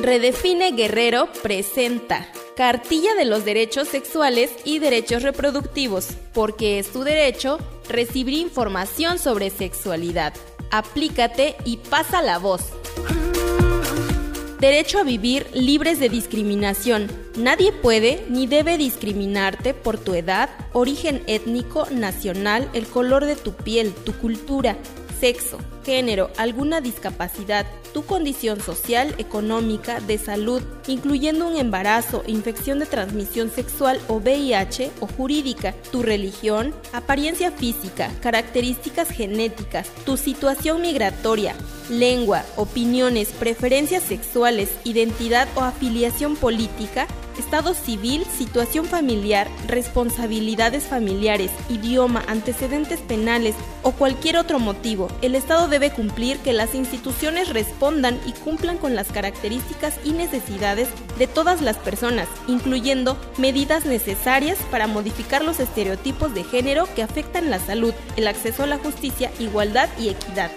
Redefine Guerrero presenta Cartilla de los Derechos Sexuales y Derechos Reproductivos, porque es tu derecho recibir información sobre sexualidad. Aplícate y pasa la voz. Derecho a vivir libres de discriminación. Nadie puede ni debe discriminarte por tu edad, origen étnico, nacional, el color de tu piel, tu cultura, sexo, género, alguna discapacidad, tu condición social, económica, de salud, incluyendo un embarazo, infección de transmisión sexual o VIH o jurídica, tu religión, apariencia física, características genéticas, tu situación migratoria, lengua, opiniones, preferencias sexuales, identidad o afiliación política, estado civil, situación familiar, responsabilidades familiares, idioma, antecedentes penales o cualquier otro motivo, el Estado debe cumplir que las instituciones respondan y cumplan con las características y necesidades de todas las personas, incluyendo medidas necesarias para modificar los estereotipos de género que afectan la salud, el acceso a la justicia, igualdad y equidad.